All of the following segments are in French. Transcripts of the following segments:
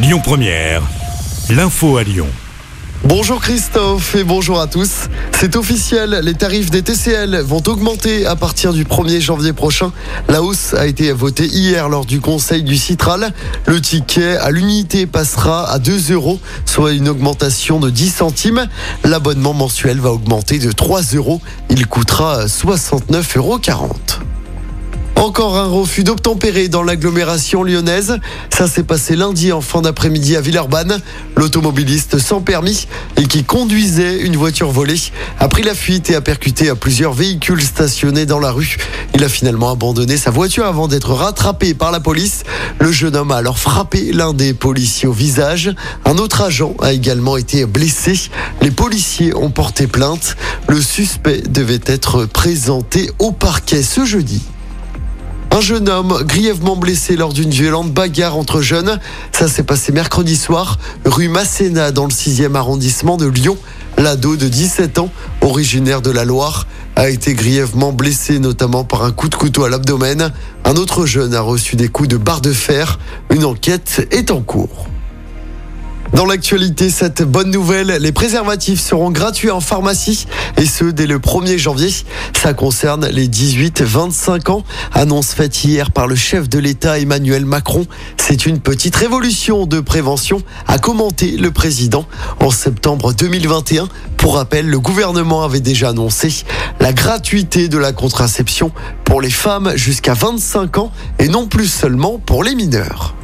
Lyon Première, l'info à Lyon. Bonjour Christophe et bonjour à tous. C'est officiel, les tarifs des TCL vont augmenter à partir du 1er janvier prochain. La hausse a été votée hier lors du conseil du Citral. Le ticket à l'unité passera à 2 euros, soit une augmentation de 10 centimes. L'abonnement mensuel va augmenter de 3 euros. Il coûtera 69,40 euros. Encore un refus d'obtempérer dans l'agglomération lyonnaise. Ça s'est passé lundi en fin d'après-midi à Villeurbanne. L'automobiliste sans permis et qui conduisait une voiture volée a pris la fuite et a percuté à plusieurs véhicules stationnés dans la rue. Il a finalement abandonné sa voiture avant d'être rattrapé par la police. Le jeune homme a alors frappé l'un des policiers au visage. Un autre agent a également été blessé. Les policiers ont porté plainte. Le suspect devait être présenté au parquet ce jeudi. Un jeune homme grièvement blessé lors d'une violente bagarre entre jeunes. Ça s'est passé mercredi soir, rue Masséna, dans le 6e arrondissement de Lyon. L'ado de 17 ans, originaire de la Loire, a été grièvement blessé notamment par un coup de couteau à l'abdomen. Un autre jeune a reçu des coups de barre de fer. Une enquête est en cours. Dans l'actualité, cette bonne nouvelle, les préservatifs seront gratuits en pharmacie et ce dès le 1er janvier. Ça concerne les 18-25 ans. Annonce faite hier par le chef de l'État Emmanuel Macron. C'est une petite révolution de prévention, a commenté le président en septembre 2021. Pour rappel, le gouvernement avait déjà annoncé la gratuité de la contraception pour les femmes jusqu'à 25 ans et non plus seulement pour les mineurs.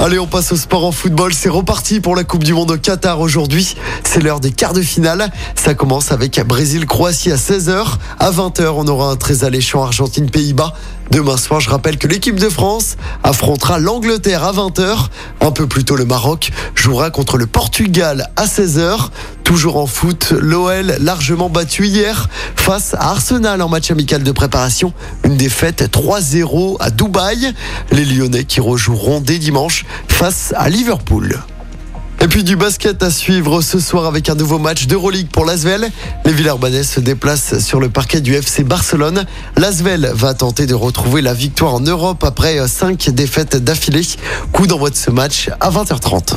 Allez, on passe au sport en football. C'est reparti pour la Coupe du Monde au Qatar aujourd'hui. C'est l'heure des quarts de finale. Ça commence avec Brésil-Croatie à 16h. À 20h, on aura un très alléchant Argentine-Pays-Bas. Demain soir, je rappelle que l'équipe de France affrontera l'Angleterre à 20h. Un peu plus tôt, le Maroc jouera contre le Portugal à 16h. Toujours en foot, l'OL largement battu hier face à Arsenal en match amical de préparation. Une défaite 3-0 à Dubaï. Les Lyonnais qui rejoueront dès dimanche face à Liverpool. Et puis du basket à suivre ce soir avec un nouveau match d'Euroleague pour l'Asvel. Les Villeurbanais se déplacent sur le parquet du FC Barcelone. L'Asvel va tenter de retrouver la victoire en Europe après cinq défaites d'affilée. Coup d'envoi de ce match à 20h30.